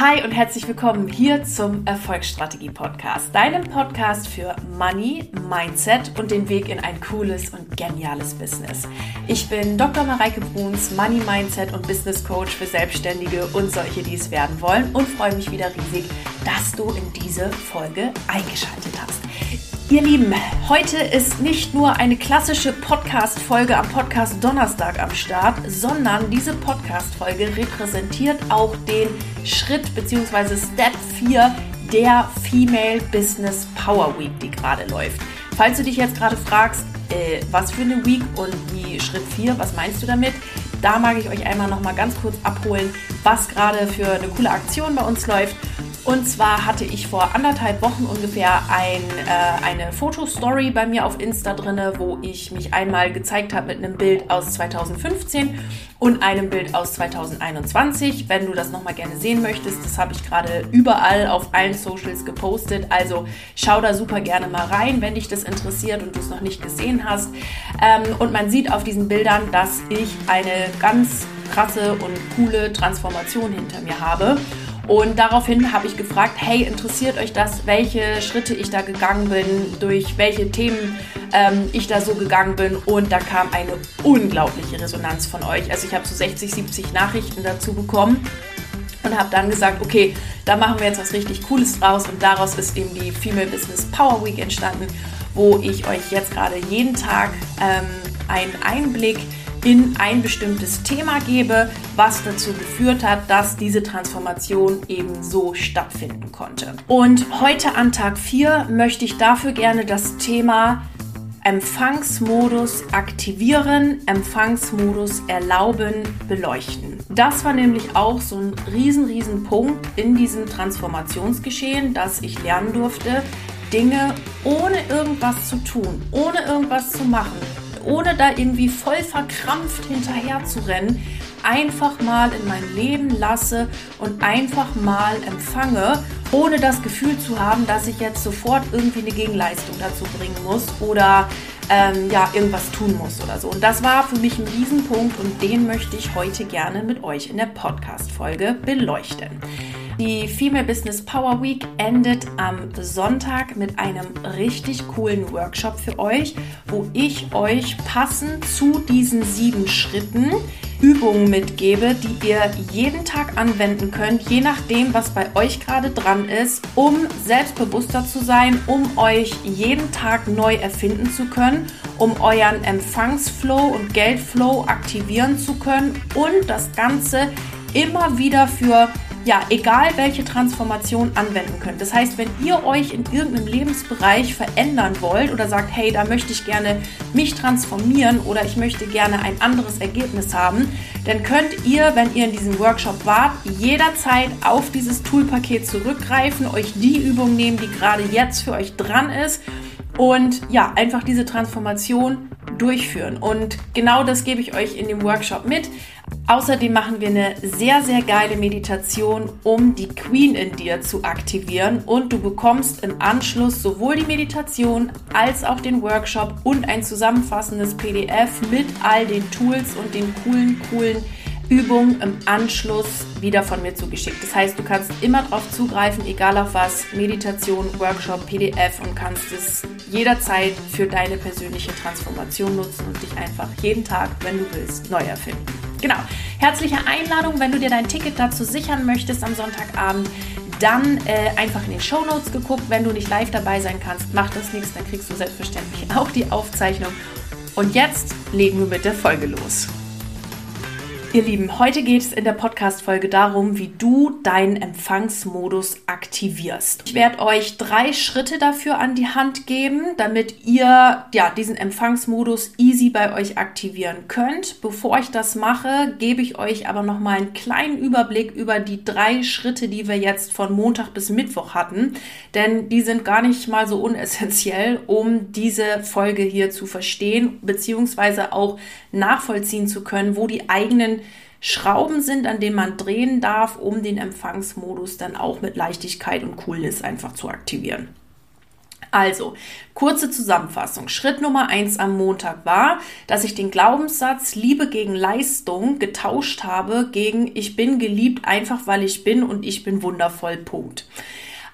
Hi und herzlich willkommen hier zum Erfolgsstrategie Podcast, deinem Podcast für Money, Mindset und den Weg in ein cooles und geniales Business. Ich bin Dr. Mareike Bruns, Money Mindset und Business Coach für Selbstständige und solche, die es werden wollen und freue mich wieder riesig, dass du in diese Folge eingeschaltet hast. Ihr Lieben, heute ist nicht nur eine klassische Podcast-Folge am Podcast Donnerstag am Start, sondern diese Podcast-Folge repräsentiert auch den Schritt bzw. Step 4 der Female Business Power Week, die gerade läuft. Falls du dich jetzt gerade fragst, äh, was für eine Week und wie Schritt 4, was meinst du damit? Da mag ich euch einmal noch mal ganz kurz abholen, was gerade für eine coole Aktion bei uns läuft. Und zwar hatte ich vor anderthalb Wochen ungefähr ein, äh, eine Fotostory bei mir auf Insta drinne, wo ich mich einmal gezeigt habe mit einem Bild aus 2015 und einem Bild aus 2021. Wenn du das nochmal gerne sehen möchtest, das habe ich gerade überall auf allen Socials gepostet. Also schau da super gerne mal rein, wenn dich das interessiert und du es noch nicht gesehen hast. Ähm, und man sieht auf diesen Bildern, dass ich eine ganz krasse und coole Transformation hinter mir habe. Und daraufhin habe ich gefragt, hey, interessiert euch das, welche Schritte ich da gegangen bin, durch welche Themen ähm, ich da so gegangen bin. Und da kam eine unglaubliche Resonanz von euch. Also ich habe so 60, 70 Nachrichten dazu bekommen und habe dann gesagt, okay, da machen wir jetzt was richtig Cooles draus. Und daraus ist eben die Female Business Power Week entstanden, wo ich euch jetzt gerade jeden Tag ähm, einen Einblick in ein bestimmtes Thema gebe, was dazu geführt hat, dass diese Transformation eben so stattfinden konnte. Und heute an Tag 4 möchte ich dafür gerne das Thema Empfangsmodus aktivieren, Empfangsmodus erlauben, beleuchten. Das war nämlich auch so ein riesen, riesen Punkt in diesem Transformationsgeschehen, dass ich lernen durfte, Dinge ohne irgendwas zu tun, ohne irgendwas zu machen, ohne da irgendwie voll verkrampft hinterher zu rennen, einfach mal in mein Leben lasse und einfach mal empfange, ohne das Gefühl zu haben, dass ich jetzt sofort irgendwie eine Gegenleistung dazu bringen muss oder ähm, ja, irgendwas tun muss oder so. Und das war für mich ein Riesenpunkt und den möchte ich heute gerne mit euch in der Podcast-Folge beleuchten. Die Female Business Power Week endet am Sonntag mit einem richtig coolen Workshop für euch, wo ich euch passend zu diesen sieben Schritten Übungen mitgebe, die ihr jeden Tag anwenden könnt, je nachdem, was bei euch gerade dran ist, um selbstbewusster zu sein, um euch jeden Tag neu erfinden zu können, um euren Empfangsflow und Geldflow aktivieren zu können und das Ganze immer wieder für ja, egal welche Transformation anwenden könnt. Das heißt, wenn ihr euch in irgendeinem Lebensbereich verändern wollt oder sagt, hey, da möchte ich gerne mich transformieren oder ich möchte gerne ein anderes Ergebnis haben, dann könnt ihr, wenn ihr in diesem Workshop wart, jederzeit auf dieses Toolpaket zurückgreifen, euch die Übung nehmen, die gerade jetzt für euch dran ist und ja, einfach diese Transformation durchführen. Und genau das gebe ich euch in dem Workshop mit. Außerdem machen wir eine sehr, sehr geile Meditation, um die Queen in dir zu aktivieren. Und du bekommst im Anschluss sowohl die Meditation als auch den Workshop und ein zusammenfassendes PDF mit all den Tools und den coolen, coolen Übungen im Anschluss wieder von mir zugeschickt. Das heißt, du kannst immer darauf zugreifen, egal auf was, Meditation, Workshop, PDF und kannst es jederzeit für deine persönliche Transformation nutzen und dich einfach jeden Tag, wenn du willst, neu erfinden. Genau. Herzliche Einladung, wenn du dir dein Ticket dazu sichern möchtest am Sonntagabend, dann äh, einfach in den Show Notes geguckt. Wenn du nicht live dabei sein kannst, macht das nichts, dann kriegst du selbstverständlich auch die Aufzeichnung. Und jetzt legen wir mit der Folge los. Ihr Lieben, heute geht es in der Podcast-Folge darum, wie du deinen Empfangsmodus aktivierst. Ich werde euch drei Schritte dafür an die Hand geben, damit ihr ja, diesen Empfangsmodus easy bei euch aktivieren könnt. Bevor ich das mache, gebe ich euch aber noch mal einen kleinen Überblick über die drei Schritte, die wir jetzt von Montag bis Mittwoch hatten, denn die sind gar nicht mal so unessentiell, um diese Folge hier zu verstehen, beziehungsweise auch nachvollziehen zu können, wo die eigenen Schrauben sind, an denen man drehen darf, um den Empfangsmodus dann auch mit Leichtigkeit und Coolness einfach zu aktivieren. Also, kurze Zusammenfassung. Schritt Nummer eins am Montag war, dass ich den Glaubenssatz Liebe gegen Leistung getauscht habe gegen Ich bin geliebt einfach weil ich bin und ich bin wundervoll. Punkt.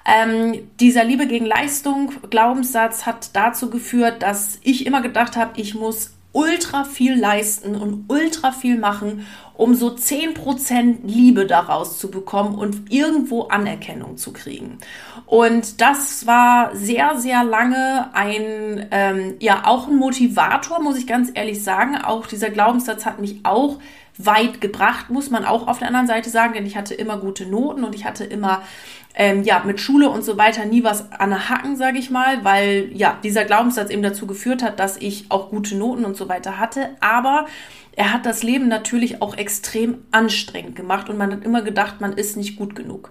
Ähm, dieser Liebe gegen Leistung Glaubenssatz hat dazu geführt, dass ich immer gedacht habe, ich muss ultra viel leisten und ultra viel machen, um so 10% Liebe daraus zu bekommen und irgendwo Anerkennung zu kriegen. Und das war sehr, sehr lange ein, ähm, ja, auch ein Motivator, muss ich ganz ehrlich sagen. Auch dieser Glaubenssatz hat mich auch weit gebracht, muss man auch auf der anderen Seite sagen, denn ich hatte immer gute Noten und ich hatte immer ähm, ja mit Schule und so weiter nie was an der Hacken, sage ich mal, weil ja dieser Glaubenssatz eben dazu geführt hat, dass ich auch gute Noten und so weiter hatte. Aber er hat das Leben natürlich auch extrem anstrengend gemacht und man hat immer gedacht, man ist nicht gut genug.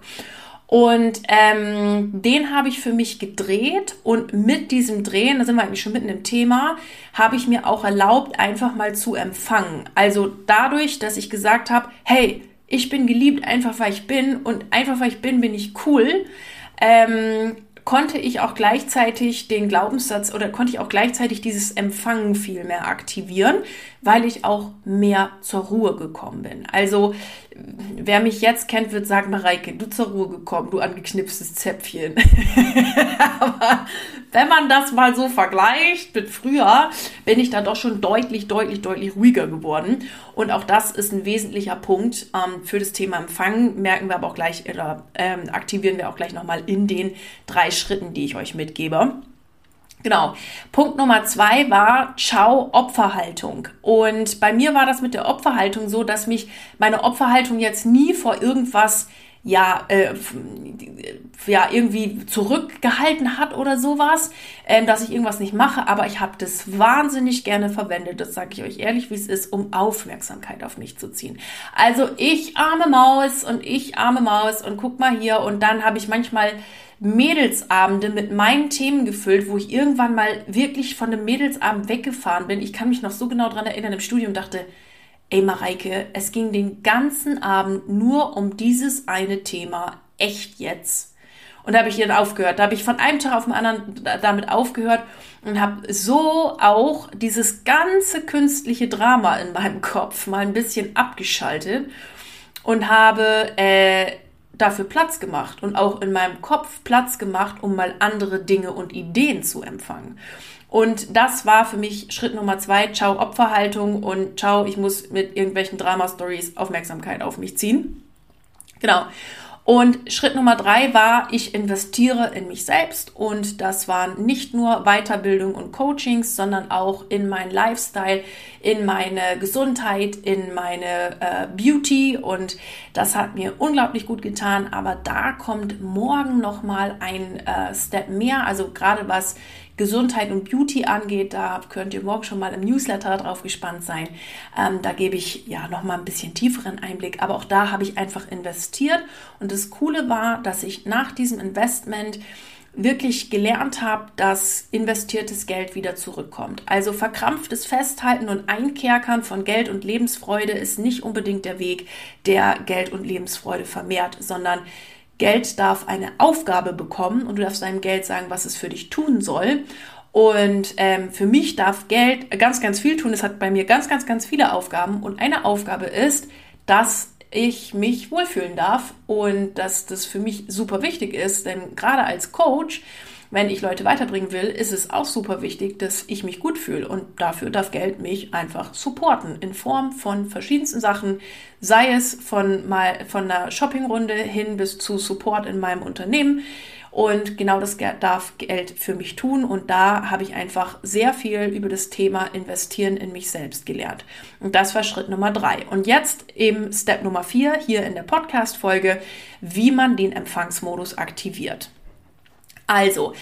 Und ähm, den habe ich für mich gedreht und mit diesem Drehen, da sind wir eigentlich schon mitten im Thema, habe ich mir auch erlaubt, einfach mal zu empfangen. Also dadurch, dass ich gesagt habe, hey, ich bin geliebt, einfach weil ich bin und einfach weil ich bin, bin ich cool, ähm, konnte ich auch gleichzeitig den Glaubenssatz oder konnte ich auch gleichzeitig dieses Empfangen viel mehr aktivieren, weil ich auch mehr zur Ruhe gekommen bin. Also wer mich jetzt kennt, wird sagen, Mareike, du zur Ruhe gekommen, du angeknipstes Zäpfchen. Aber wenn man das mal so vergleicht mit früher, bin ich da doch schon deutlich, deutlich, deutlich ruhiger geworden. Und auch das ist ein wesentlicher Punkt ähm, für das Thema Empfangen. Merken wir aber auch gleich oder ähm, aktivieren wir auch gleich nochmal in den drei Schritten, die ich euch mitgebe. Genau. Punkt Nummer zwei war Ciao Opferhaltung. Und bei mir war das mit der Opferhaltung so, dass mich meine Opferhaltung jetzt nie vor irgendwas ja, äh, ja irgendwie zurückgehalten hat oder sowas, äh, dass ich irgendwas nicht mache, aber ich habe das wahnsinnig gerne verwendet, das sage ich euch ehrlich, wie es ist, um Aufmerksamkeit auf mich zu ziehen. Also ich arme Maus und ich arme Maus und guck mal hier und dann habe ich manchmal Mädelsabende mit meinen Themen gefüllt, wo ich irgendwann mal wirklich von dem Mädelsabend weggefahren bin. Ich kann mich noch so genau dran erinnern im Studium dachte, ey Mareike, es ging den ganzen Abend nur um dieses eine Thema. Echt jetzt? Und da habe ich dann aufgehört. Da habe ich von einem Tag auf den anderen damit aufgehört und habe so auch dieses ganze künstliche Drama in meinem Kopf mal ein bisschen abgeschaltet und habe äh, dafür Platz gemacht und auch in meinem Kopf Platz gemacht, um mal andere Dinge und Ideen zu empfangen. Und das war für mich Schritt Nummer zwei, ciao Opferhaltung und ciao, ich muss mit irgendwelchen Drama-Stories Aufmerksamkeit auf mich ziehen. Genau. Und Schritt Nummer drei war, ich investiere in mich selbst. Und das waren nicht nur Weiterbildung und Coachings, sondern auch in meinen Lifestyle, in meine Gesundheit, in meine äh, Beauty. Und das hat mir unglaublich gut getan. Aber da kommt morgen noch mal ein äh, Step mehr, also gerade was Gesundheit und Beauty angeht, da könnt ihr morgen schon mal im Newsletter drauf gespannt sein. Ähm, da gebe ich ja noch mal ein bisschen tieferen Einblick, aber auch da habe ich einfach investiert und das Coole war, dass ich nach diesem Investment wirklich gelernt habe, dass investiertes Geld wieder zurückkommt. Also verkrampftes Festhalten und Einkerkern von Geld und Lebensfreude ist nicht unbedingt der Weg, der Geld und Lebensfreude vermehrt, sondern Geld darf eine Aufgabe bekommen und du darfst deinem Geld sagen, was es für dich tun soll. Und ähm, für mich darf Geld ganz, ganz viel tun. Es hat bei mir ganz, ganz, ganz viele Aufgaben. Und eine Aufgabe ist, dass ich mich wohlfühlen darf und dass das für mich super wichtig ist. Denn gerade als Coach wenn ich Leute weiterbringen will, ist es auch super wichtig, dass ich mich gut fühle. Und dafür darf Geld mich einfach supporten in Form von verschiedensten Sachen, sei es von, mal, von einer Shoppingrunde hin bis zu Support in meinem Unternehmen. Und genau das darf Geld für mich tun. Und da habe ich einfach sehr viel über das Thema Investieren in mich selbst gelernt. Und das war Schritt Nummer drei. Und jetzt eben Step Nummer vier hier in der Podcast-Folge, wie man den Empfangsmodus aktiviert. Also,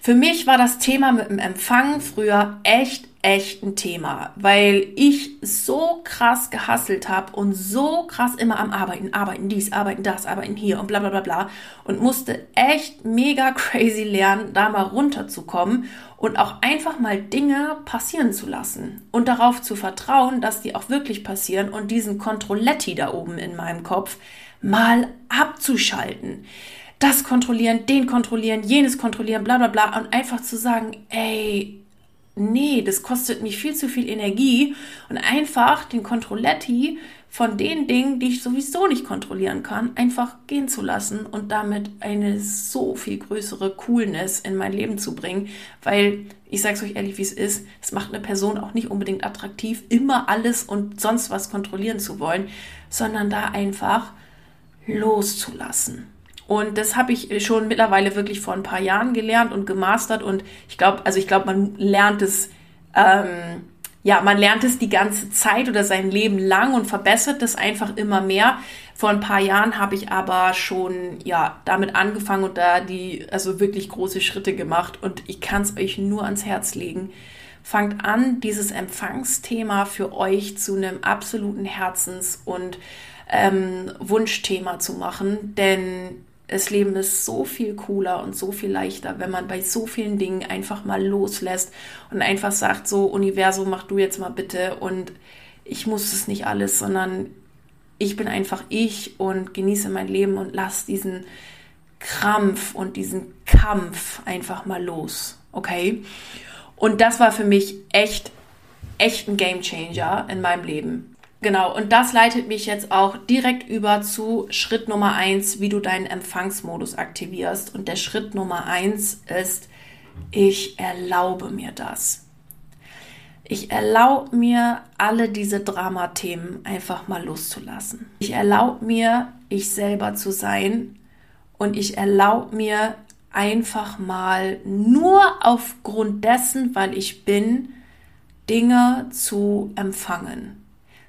für mich war das Thema mit dem Empfang früher echt, echt ein Thema, weil ich so krass gehasselt habe und so krass immer am Arbeiten, arbeiten dies, arbeiten das, arbeiten hier und bla bla bla bla und musste echt mega crazy lernen, da mal runterzukommen und auch einfach mal Dinge passieren zu lassen und darauf zu vertrauen, dass die auch wirklich passieren und diesen Controletti da oben in meinem Kopf mal abzuschalten. Das kontrollieren, den kontrollieren, jenes kontrollieren, bla bla bla. Und einfach zu sagen, ey, nee, das kostet mich viel zu viel Energie. Und einfach den Controletti von den Dingen, die ich sowieso nicht kontrollieren kann, einfach gehen zu lassen und damit eine so viel größere Coolness in mein Leben zu bringen. Weil, ich sage es euch ehrlich, wie es ist, es macht eine Person auch nicht unbedingt attraktiv, immer alles und sonst was kontrollieren zu wollen, sondern da einfach loszulassen. Und das habe ich schon mittlerweile wirklich vor ein paar Jahren gelernt und gemastert. Und ich glaube, also ich glaube, man lernt es, ähm, ja, man lernt es die ganze Zeit oder sein Leben lang und verbessert es einfach immer mehr. Vor ein paar Jahren habe ich aber schon, ja, damit angefangen und da die, also wirklich große Schritte gemacht. Und ich kann es euch nur ans Herz legen. Fangt an, dieses Empfangsthema für euch zu einem absoluten Herzens- und ähm, Wunschthema zu machen, denn das Leben ist so viel cooler und so viel leichter, wenn man bei so vielen Dingen einfach mal loslässt und einfach sagt, so Universum, mach du jetzt mal bitte und ich muss es nicht alles, sondern ich bin einfach ich und genieße mein Leben und lass diesen Krampf und diesen Kampf einfach mal los, okay? Und das war für mich echt, echt ein Game Changer in meinem Leben. Genau, und das leitet mich jetzt auch direkt über zu Schritt Nummer eins, wie du deinen Empfangsmodus aktivierst. Und der Schritt Nummer eins ist, ich erlaube mir das. Ich erlaube mir, alle diese Dramathemen einfach mal loszulassen. Ich erlaube mir, ich selber zu sein und ich erlaube mir einfach mal nur aufgrund dessen, weil ich bin, Dinge zu empfangen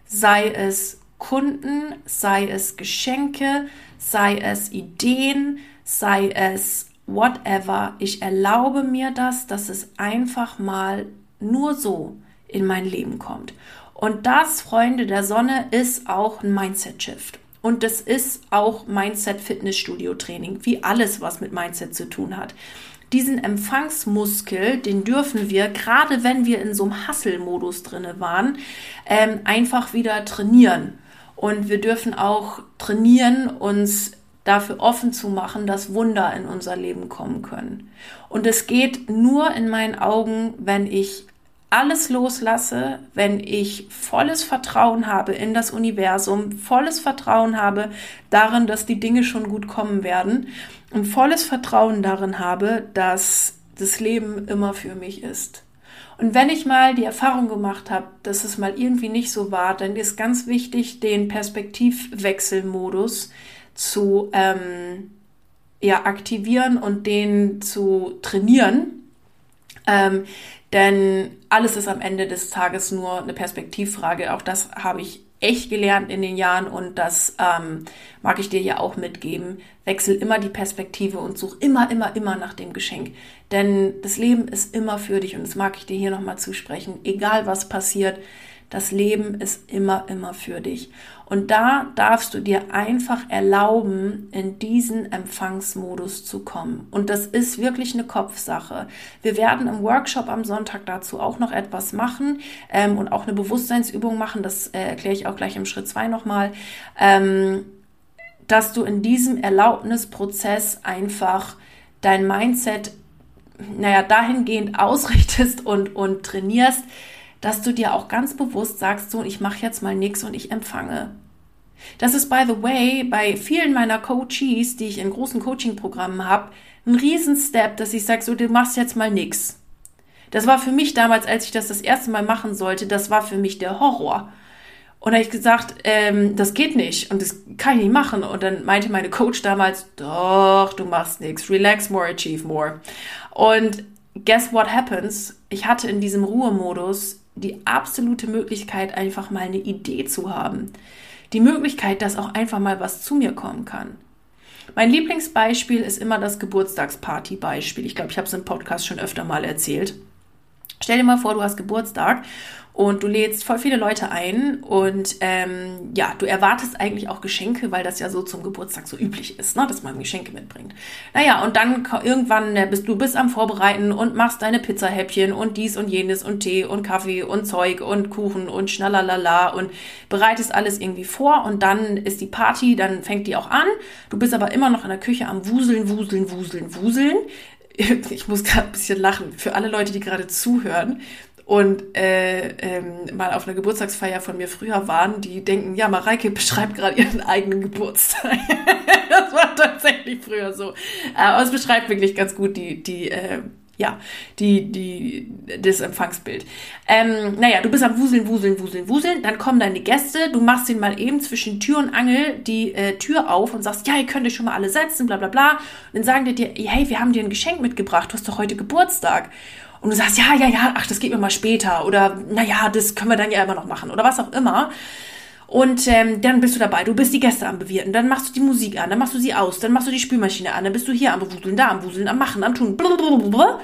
sei es Kunden, sei es Geschenke, sei es Ideen, sei es whatever. Ich erlaube mir das, dass es einfach mal nur so in mein Leben kommt. Und das, Freunde der Sonne, ist auch ein Mindset-Shift. Und das ist auch Mindset-Fitnessstudio-Training, wie alles, was mit Mindset zu tun hat diesen Empfangsmuskel, den dürfen wir, gerade wenn wir in so einem Hustle-Modus drinne waren, ähm, einfach wieder trainieren. Und wir dürfen auch trainieren, uns dafür offen zu machen, dass Wunder in unser Leben kommen können. Und es geht nur in meinen Augen, wenn ich alles loslasse, wenn ich volles Vertrauen habe in das Universum, volles Vertrauen habe darin, dass die Dinge schon gut kommen werden und volles Vertrauen darin habe, dass das Leben immer für mich ist. Und wenn ich mal die Erfahrung gemacht habe, dass es mal irgendwie nicht so war, dann ist ganz wichtig, den Perspektivwechselmodus zu ähm, ja, aktivieren und den zu trainieren. Ähm, denn alles ist am Ende des Tages nur eine Perspektivfrage. Auch das habe ich echt gelernt in den Jahren und das ähm, mag ich dir ja auch mitgeben. Wechsel immer die Perspektive und such immer, immer, immer nach dem Geschenk. Denn das Leben ist immer für dich und das mag ich dir hier nochmal zusprechen. Egal was passiert, das Leben ist immer, immer für dich. Und da darfst du dir einfach erlauben, in diesen Empfangsmodus zu kommen. Und das ist wirklich eine Kopfsache. Wir werden im Workshop am Sonntag dazu auch noch etwas machen ähm, und auch eine Bewusstseinsübung machen. Das äh, erkläre ich auch gleich im Schritt zwei nochmal. Ähm, dass du in diesem Erlaubnisprozess einfach dein Mindset, naja, dahingehend ausrichtest und, und trainierst, dass du dir auch ganz bewusst sagst, so, ich mache jetzt mal nichts und ich empfange. Das ist, by the way, bei vielen meiner Coaches, die ich in großen Coaching-Programmen habe, ein Riesenstep, dass ich sage, so, du machst jetzt mal nichts. Das war für mich damals, als ich das das erste Mal machen sollte, das war für mich der Horror. Und da habe ich gesagt, ähm, das geht nicht und das kann ich nicht machen. Und dann meinte meine Coach damals, doch, du machst nichts, relax more, achieve more. Und guess what happens? Ich hatte in diesem Ruhemodus die absolute Möglichkeit, einfach mal eine Idee zu haben. Die Möglichkeit, dass auch einfach mal was zu mir kommen kann. Mein Lieblingsbeispiel ist immer das Geburtstagsparty-Beispiel. Ich glaube, ich habe es im Podcast schon öfter mal erzählt. Stell dir mal vor, du hast Geburtstag und du lädst voll viele Leute ein und ähm, ja, du erwartest eigentlich auch Geschenke, weil das ja so zum Geburtstag so üblich ist, ne, dass man Geschenke mitbringt. Naja, und dann irgendwann äh, bist du bist am Vorbereiten und machst deine Pizzahäppchen und dies und jenes und Tee und Kaffee und Zeug und Kuchen und schnalalala und bereitest alles irgendwie vor und dann ist die Party, dann fängt die auch an. Du bist aber immer noch in der Küche am Wuseln, Wuseln, Wuseln, Wuseln ich muss gerade ein bisschen lachen, für alle Leute, die gerade zuhören und äh, ähm, mal auf einer Geburtstagsfeier von mir früher waren, die denken, ja, Mareike beschreibt gerade ihren eigenen Geburtstag. das war tatsächlich früher so. Aber es beschreibt wirklich ganz gut die, die, äh, ja, die, die, das Empfangsbild. Ähm, naja, du bist am Wuseln, Wuseln, Wuseln, Wuseln, dann kommen deine Gäste, du machst den mal eben zwischen Tür und Angel die äh, Tür auf und sagst, ja, ihr könnt euch schon mal alle setzen, bla bla bla. Und dann sagen die dir, hey, wir haben dir ein Geschenk mitgebracht, du hast doch heute Geburtstag und du sagst, ja, ja, ja, ach, das geht mir mal später oder naja, das können wir dann ja immer noch machen oder was auch immer. Und ähm, dann bist du dabei, du bist die Gäste am Bewirten, dann machst du die Musik an, dann machst du sie aus, dann machst du die Spülmaschine an, dann bist du hier am Bewuseln, da am Wuseln, am Machen, am Tun. Blablabla.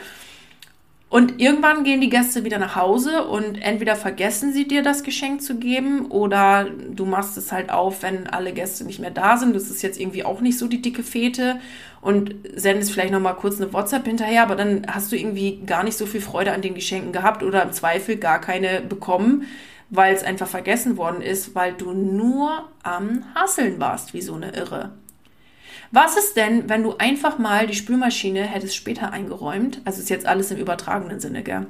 Und irgendwann gehen die Gäste wieder nach Hause und entweder vergessen sie dir das Geschenk zu geben oder du machst es halt auf, wenn alle Gäste nicht mehr da sind. Das ist jetzt irgendwie auch nicht so die dicke Fete und sendest vielleicht noch mal kurz eine WhatsApp hinterher, aber dann hast du irgendwie gar nicht so viel Freude an den Geschenken gehabt oder im Zweifel gar keine bekommen, weil es einfach vergessen worden ist, weil du nur am Hasseln warst, wie so eine Irre. Was ist denn, wenn du einfach mal die Spülmaschine hättest später eingeräumt? Also ist jetzt alles im übertragenen Sinne, gell?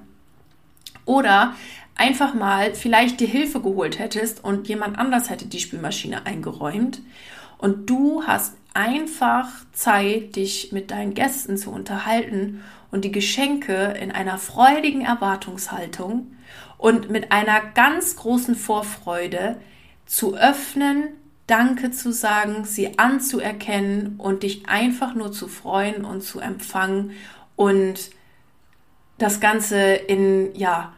Oder einfach mal vielleicht dir Hilfe geholt hättest und jemand anders hätte die Spülmaschine eingeräumt und du hast einfach Zeit, dich mit deinen Gästen zu unterhalten und die Geschenke in einer freudigen Erwartungshaltung und mit einer ganz großen Vorfreude zu öffnen, Danke zu sagen, sie anzuerkennen und dich einfach nur zu freuen und zu empfangen und das Ganze in, ja,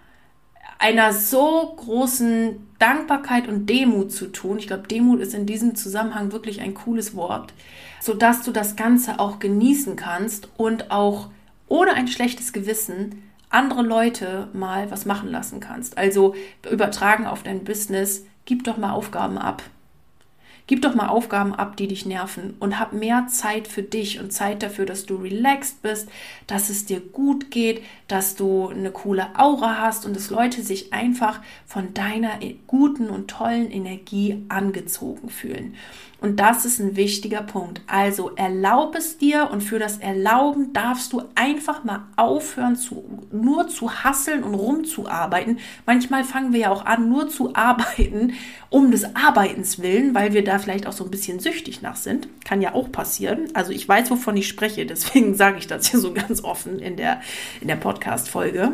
einer so großen Dankbarkeit und Demut zu tun. Ich glaube, Demut ist in diesem Zusammenhang wirklich ein cooles Wort, sodass du das Ganze auch genießen kannst und auch ohne ein schlechtes Gewissen andere Leute mal was machen lassen kannst. Also übertragen auf dein Business, gib doch mal Aufgaben ab. Gib doch mal Aufgaben ab, die dich nerven und hab mehr Zeit für dich und Zeit dafür, dass du relaxed bist, dass es dir gut geht, dass du eine coole Aura hast und dass Leute sich einfach von deiner guten und tollen Energie angezogen fühlen. Und das ist ein wichtiger Punkt. Also erlaub es dir und für das Erlauben darfst du einfach mal aufhören, zu, nur zu hasseln und rumzuarbeiten. Manchmal fangen wir ja auch an, nur zu arbeiten, um des Arbeitens willen, weil wir da vielleicht auch so ein bisschen süchtig nach sind. Kann ja auch passieren. Also ich weiß, wovon ich spreche, deswegen sage ich das hier so ganz offen in der, in der Podcast-Folge.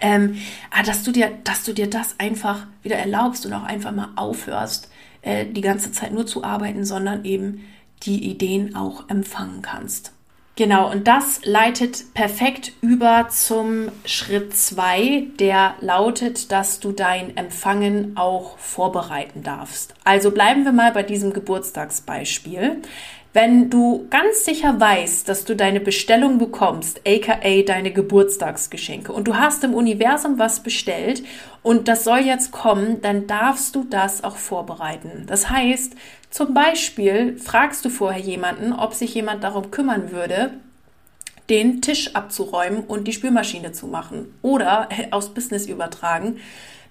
Ähm, ah, dass dass du dir das einfach wieder erlaubst und auch einfach mal aufhörst, äh, die ganze Zeit nur zu arbeiten, sondern eben die Ideen auch empfangen kannst. Genau, und das leitet perfekt über zum Schritt 2, der lautet, dass du dein Empfangen auch vorbereiten darfst. Also bleiben wir mal bei diesem Geburtstagsbeispiel. Wenn du ganz sicher weißt, dass du deine Bestellung bekommst, aka deine Geburtstagsgeschenke, und du hast im Universum was bestellt und das soll jetzt kommen, dann darfst du das auch vorbereiten. Das heißt, zum Beispiel fragst du vorher jemanden, ob sich jemand darum kümmern würde, den Tisch abzuräumen und die Spülmaschine zu machen oder aus Business übertragen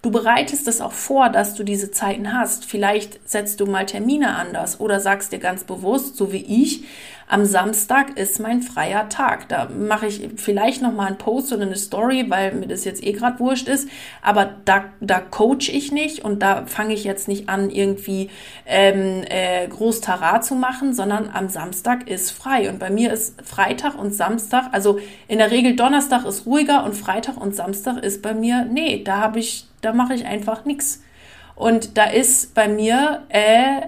Du bereitest es auch vor, dass du diese Zeiten hast. Vielleicht setzt du mal Termine anders oder sagst dir ganz bewusst, so wie ich, am Samstag ist mein freier Tag. Da mache ich vielleicht noch mal einen Post oder eine Story, weil mir das jetzt eh gerade wurscht ist. Aber da, da coach ich nicht und da fange ich jetzt nicht an, irgendwie ähm, äh, groß Tara zu machen, sondern am Samstag ist frei. Und bei mir ist Freitag und Samstag, also in der Regel Donnerstag ist ruhiger und Freitag und Samstag ist bei mir, nee, da habe ich da mache ich einfach nichts. Und da ist bei mir äh,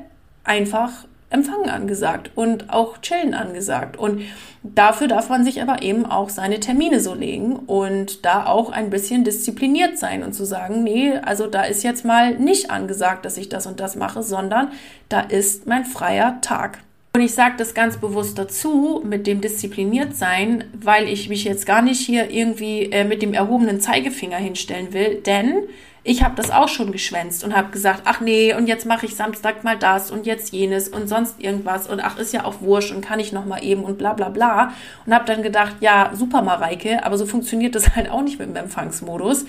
einfach Empfangen angesagt und auch Chillen angesagt. Und dafür darf man sich aber eben auch seine Termine so legen und da auch ein bisschen diszipliniert sein und zu sagen, nee, also da ist jetzt mal nicht angesagt, dass ich das und das mache, sondern da ist mein freier Tag. Und ich sage das ganz bewusst dazu mit dem diszipliniert sein, weil ich mich jetzt gar nicht hier irgendwie äh, mit dem erhobenen Zeigefinger hinstellen will, denn ich habe das auch schon geschwänzt und habe gesagt, ach nee, und jetzt mache ich Samstag mal das und jetzt jenes und sonst irgendwas und ach, ist ja auch wurscht und kann ich noch mal eben und bla bla bla. Und habe dann gedacht, ja, super Mareike, aber so funktioniert das halt auch nicht mit dem Empfangsmodus.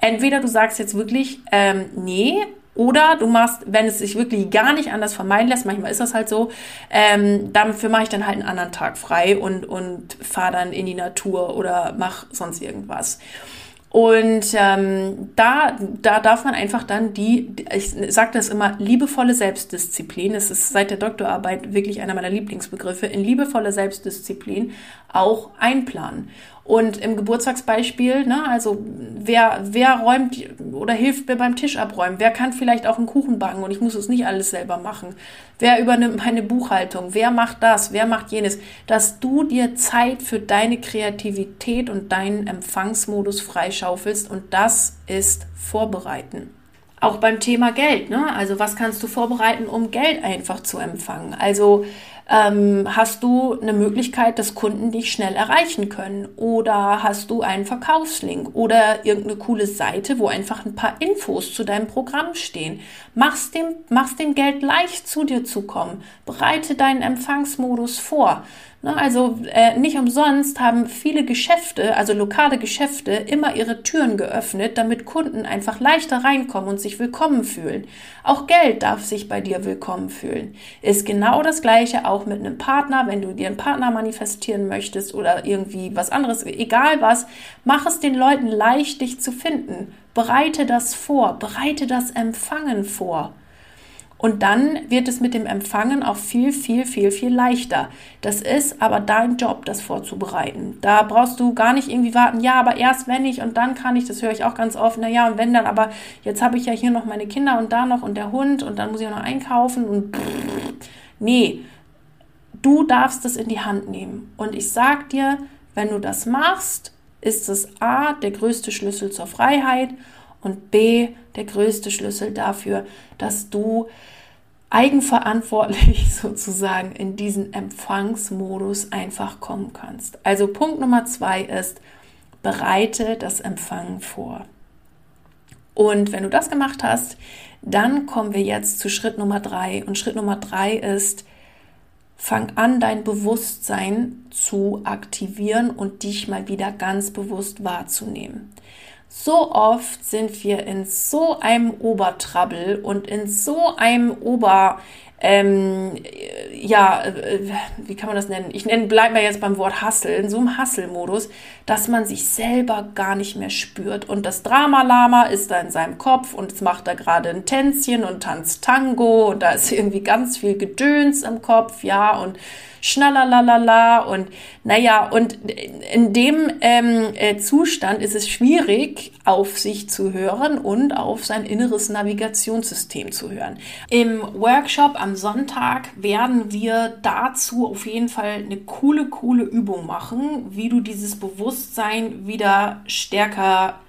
Entweder du sagst jetzt wirklich, ähm, nee, oder du machst, wenn es sich wirklich gar nicht anders vermeiden lässt, manchmal ist das halt so, ähm, dafür mache ich dann halt einen anderen Tag frei und, und fahre dann in die Natur oder mach sonst irgendwas. Und ähm, da, da darf man einfach dann die, ich sage das immer, liebevolle Selbstdisziplin, es ist seit der Doktorarbeit wirklich einer meiner Lieblingsbegriffe, in liebevolle Selbstdisziplin auch einplanen. Und im Geburtstagsbeispiel, ne, also wer, wer räumt oder hilft mir beim Tisch abräumen? Wer kann vielleicht auch einen Kuchen backen und ich muss es nicht alles selber machen? Wer übernimmt meine Buchhaltung? Wer macht das? Wer macht jenes? Dass du dir Zeit für deine Kreativität und deinen Empfangsmodus freischaufelst und das ist Vorbereiten. Auch beim Thema Geld, ne? Also was kannst du vorbereiten, um Geld einfach zu empfangen? Also ähm, hast du eine Möglichkeit, dass Kunden dich schnell erreichen können? Oder hast du einen Verkaufslink oder irgendeine coole Seite, wo einfach ein paar Infos zu deinem Programm stehen? Mach's dem, mach's dem Geld leicht zu dir zu kommen. Bereite deinen Empfangsmodus vor. Ne, also äh, nicht umsonst haben viele Geschäfte, also lokale Geschäfte, immer ihre Türen geöffnet, damit Kunden einfach leichter reinkommen und sich willkommen fühlen. Auch Geld darf sich bei dir willkommen fühlen. Ist genau das gleiche auch mit einem Partner, wenn du dir einen Partner manifestieren möchtest oder irgendwie was anderes, egal was, mach es den Leuten leicht, dich zu finden. Bereite das vor, bereite das Empfangen vor. Und dann wird es mit dem Empfangen auch viel, viel, viel, viel leichter. Das ist aber dein Job, das vorzubereiten. Da brauchst du gar nicht irgendwie warten, ja, aber erst wenn ich und dann kann ich, das höre ich auch ganz oft, naja, und wenn dann, aber jetzt habe ich ja hier noch meine Kinder und da noch und der Hund und dann muss ich auch noch einkaufen und nee, du darfst es in die Hand nehmen. Und ich sag dir, wenn du das machst, ist es A, der größte Schlüssel zur Freiheit und B, der größte Schlüssel dafür, dass du eigenverantwortlich sozusagen in diesen Empfangsmodus einfach kommen kannst. Also Punkt Nummer zwei ist, bereite das Empfangen vor. Und wenn du das gemacht hast, dann kommen wir jetzt zu Schritt Nummer drei. Und Schritt Nummer drei ist, fang an, dein Bewusstsein zu aktivieren und dich mal wieder ganz bewusst wahrzunehmen. So oft sind wir in so einem Obertrabbel und in so einem Ober, ähm, ja, äh, wie kann man das nennen? Ich nenne, bleib mal jetzt beim Wort Hassel, in so einem Hasselmodus, dass man sich selber gar nicht mehr spürt. Und das Drama-Lama ist da in seinem Kopf und es macht da gerade ein Tänzchen und tanzt Tango und da ist irgendwie ganz viel Gedöns im Kopf, ja, und schnallalalala und naja, und in dem ähm, äh, Zustand ist es schwierig, auf sich zu hören und auf sein inneres Navigationssystem zu hören. Im Workshop am Sonntag werden wir dazu auf jeden Fall eine coole, coole Übung machen, wie du dieses Bewusstsein wieder stärker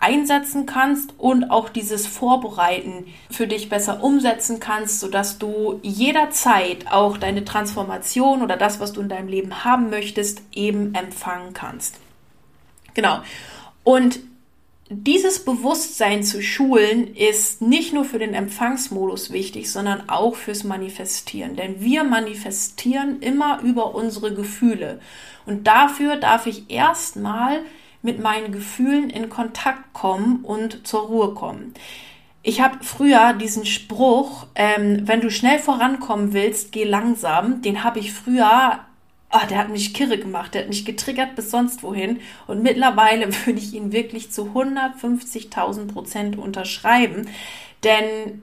einsetzen kannst und auch dieses Vorbereiten für dich besser umsetzen kannst, sodass du jederzeit auch deine Transformation oder das, was du in deinem Leben haben möchtest, eben empfangen kannst. Genau. Und dieses Bewusstsein zu schulen ist nicht nur für den Empfangsmodus wichtig, sondern auch fürs Manifestieren. Denn wir manifestieren immer über unsere Gefühle. Und dafür darf ich erstmal mit meinen Gefühlen in Kontakt kommen und zur Ruhe kommen. Ich habe früher diesen Spruch, ähm, wenn du schnell vorankommen willst, geh langsam, den habe ich früher, oh, der hat mich kirre gemacht, der hat mich getriggert bis sonst wohin. Und mittlerweile würde ich ihn wirklich zu 150.000 Prozent unterschreiben. Denn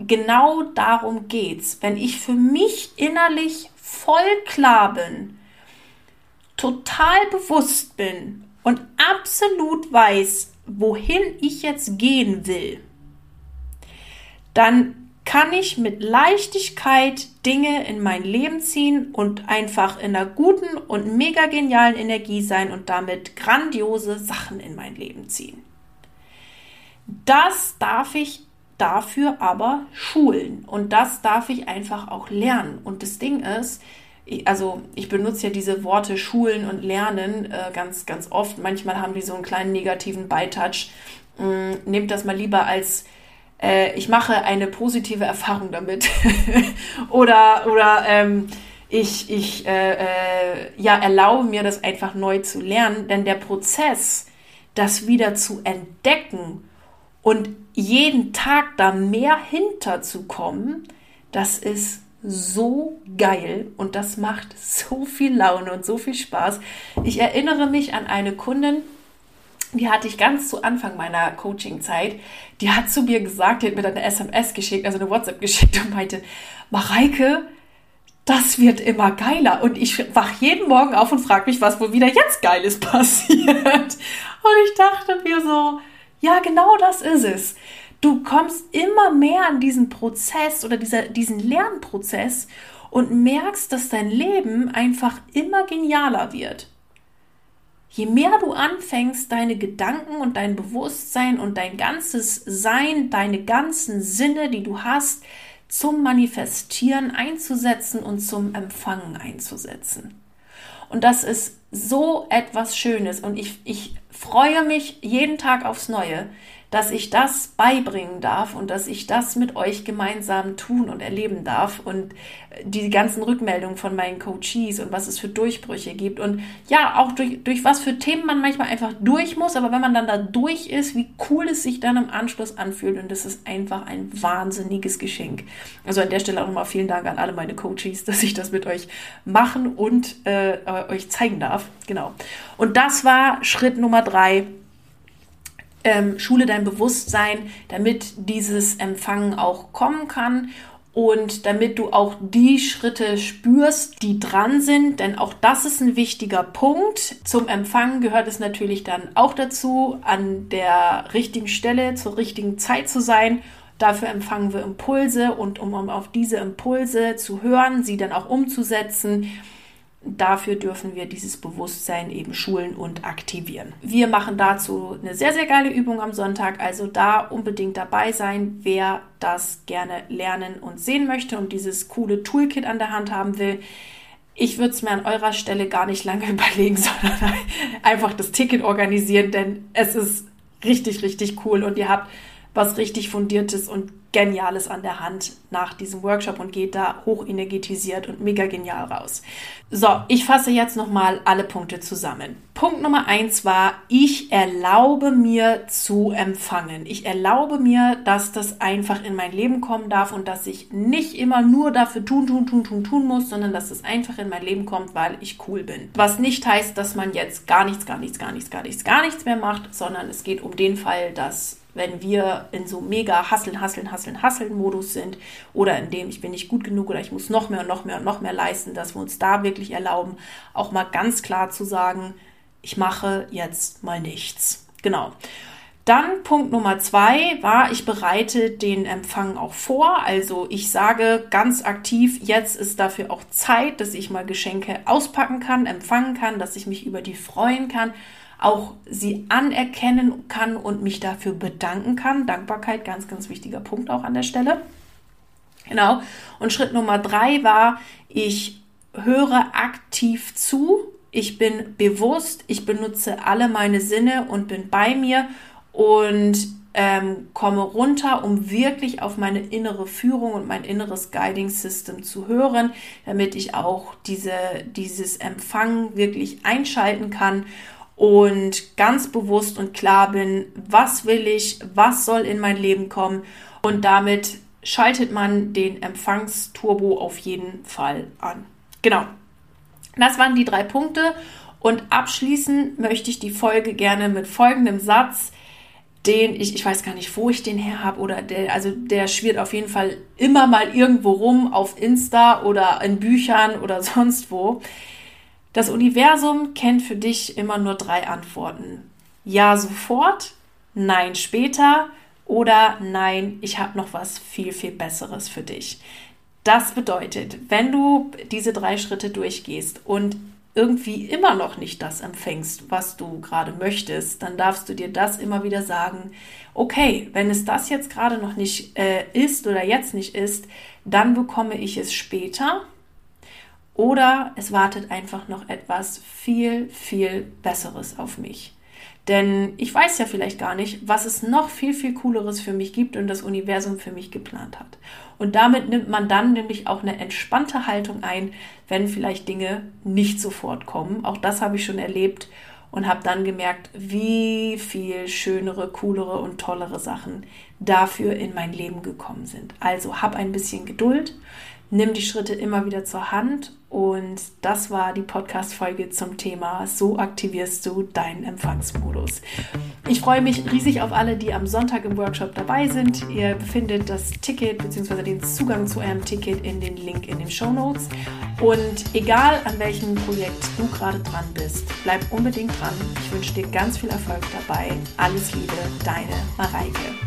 genau darum geht's. Wenn ich für mich innerlich voll klar bin, total bewusst bin und absolut weiß, wohin ich jetzt gehen will, dann kann ich mit Leichtigkeit Dinge in mein Leben ziehen und einfach in einer guten und mega genialen Energie sein und damit grandiose Sachen in mein Leben ziehen. Das darf ich dafür aber schulen. Und das darf ich einfach auch lernen. Und das Ding ist, also ich benutze ja diese Worte schulen und lernen äh, ganz, ganz oft. Manchmal haben die so einen kleinen negativen Beitouch. Ähm, nehmt das mal lieber als äh, ich mache eine positive Erfahrung damit. oder oder ähm, ich, ich äh, äh, ja, erlaube mir das einfach neu zu lernen, denn der Prozess, das wieder zu entdecken und jeden Tag da mehr hinterzukommen, das ist so geil und das macht so viel Laune und so viel Spaß. Ich erinnere mich an eine Kundin, die hatte ich ganz zu Anfang meiner Coaching-Zeit. Die hat zu mir gesagt, die hat mir dann eine SMS geschickt, also eine WhatsApp geschickt und meinte, Mareike, das wird immer geiler. Und ich wach jeden Morgen auf und frage mich, was wohl wieder jetzt Geiles passiert. Und ich dachte mir so, ja, genau das ist es. Du kommst immer mehr an diesen Prozess oder dieser, diesen Lernprozess und merkst, dass dein Leben einfach immer genialer wird. Je mehr du anfängst, deine Gedanken und dein Bewusstsein und dein ganzes Sein, deine ganzen Sinne, die du hast, zum Manifestieren einzusetzen und zum Empfangen einzusetzen. Und das ist so etwas Schönes und ich, ich freue mich jeden Tag aufs Neue, dass ich das beibringen darf und dass ich das mit euch gemeinsam tun und erleben darf und die ganzen Rückmeldungen von meinen Coaches und was es für Durchbrüche gibt und ja, auch durch, durch was für Themen man manchmal einfach durch muss, aber wenn man dann da durch ist, wie cool es sich dann im Anschluss anfühlt und das ist einfach ein wahnsinniges Geschenk. Also an der Stelle auch nochmal vielen Dank an alle meine Coaches, dass ich das mit euch machen und äh, euch zeigen darf. Genau. Und das war Schritt Nummer drei ähm, schule dein Bewusstsein, damit dieses Empfangen auch kommen kann und damit du auch die Schritte spürst, die dran sind, denn auch das ist ein wichtiger Punkt. Zum Empfangen gehört es natürlich dann auch dazu, an der richtigen Stelle zur richtigen Zeit zu sein. Dafür empfangen wir Impulse und um auf diese Impulse zu hören, sie dann auch umzusetzen, dafür dürfen wir dieses Bewusstsein eben schulen und aktivieren. Wir machen dazu eine sehr, sehr geile Übung am Sonntag, also da unbedingt dabei sein, wer das gerne lernen und sehen möchte und dieses coole Toolkit an der Hand haben will. Ich würde es mir an eurer Stelle gar nicht lange überlegen, sondern einfach das Ticket organisieren, denn es ist richtig, richtig cool und ihr habt was richtig Fundiertes und Geniales an der Hand nach diesem Workshop und geht da hochenergetisiert und mega genial raus. So, ich fasse jetzt nochmal alle Punkte zusammen. Punkt Nummer eins war, ich erlaube mir zu empfangen. Ich erlaube mir, dass das einfach in mein Leben kommen darf und dass ich nicht immer nur dafür tun, tun, tun, tun, tun muss, sondern dass es einfach in mein Leben kommt, weil ich cool bin. Was nicht heißt, dass man jetzt gar nichts, gar nichts, gar nichts, gar nichts, gar nichts mehr macht, sondern es geht um den Fall, dass wenn wir in so mega Hasseln, Hasseln, Hasseln, Hasseln-Modus sind oder in dem ich bin nicht gut genug oder ich muss noch mehr und noch mehr und noch mehr leisten, dass wir uns da wirklich erlauben, auch mal ganz klar zu sagen, ich mache jetzt mal nichts. Genau. Dann Punkt Nummer zwei war, ich bereite den Empfang auch vor. Also ich sage ganz aktiv, jetzt ist dafür auch Zeit, dass ich mal Geschenke auspacken kann, empfangen kann, dass ich mich über die freuen kann auch sie anerkennen kann und mich dafür bedanken kann. Dankbarkeit, ganz, ganz wichtiger Punkt auch an der Stelle. Genau. Und Schritt Nummer drei war, ich höre aktiv zu, ich bin bewusst, ich benutze alle meine Sinne und bin bei mir und ähm, komme runter, um wirklich auf meine innere Führung und mein inneres Guiding System zu hören, damit ich auch diese, dieses Empfangen wirklich einschalten kann und ganz bewusst und klar bin, was will ich, was soll in mein Leben kommen und damit schaltet man den Empfangsturbo auf jeden Fall an. Genau. Das waren die drei Punkte und abschließen möchte ich die Folge gerne mit folgendem Satz, den ich, ich weiß gar nicht, wo ich den her habe oder der, also der schwirrt auf jeden Fall immer mal irgendwo rum auf Insta oder in Büchern oder sonst wo. Das Universum kennt für dich immer nur drei Antworten. Ja, sofort, nein, später oder nein, ich habe noch was viel, viel Besseres für dich. Das bedeutet, wenn du diese drei Schritte durchgehst und irgendwie immer noch nicht das empfängst, was du gerade möchtest, dann darfst du dir das immer wieder sagen, okay, wenn es das jetzt gerade noch nicht äh, ist oder jetzt nicht ist, dann bekomme ich es später oder es wartet einfach noch etwas viel, viel Besseres auf mich. Denn ich weiß ja vielleicht gar nicht, was es noch viel, viel cooleres für mich gibt und das Universum für mich geplant hat. Und damit nimmt man dann nämlich auch eine entspannte Haltung ein, wenn vielleicht Dinge nicht sofort kommen. Auch das habe ich schon erlebt und habe dann gemerkt, wie viel schönere, coolere und tollere Sachen dafür in mein Leben gekommen sind. Also hab ein bisschen Geduld, nimm die Schritte immer wieder zur Hand und das war die Podcast-Folge zum Thema So aktivierst du deinen Empfangsmodus. Ich freue mich riesig auf alle, die am Sonntag im Workshop dabei sind. Ihr findet das Ticket bzw. den Zugang zu eurem Ticket in den Link in den Show Notes. Und egal an welchem Projekt du gerade dran bist, bleib unbedingt dran. Ich wünsche dir ganz viel Erfolg dabei. Alles Liebe, deine Mareike.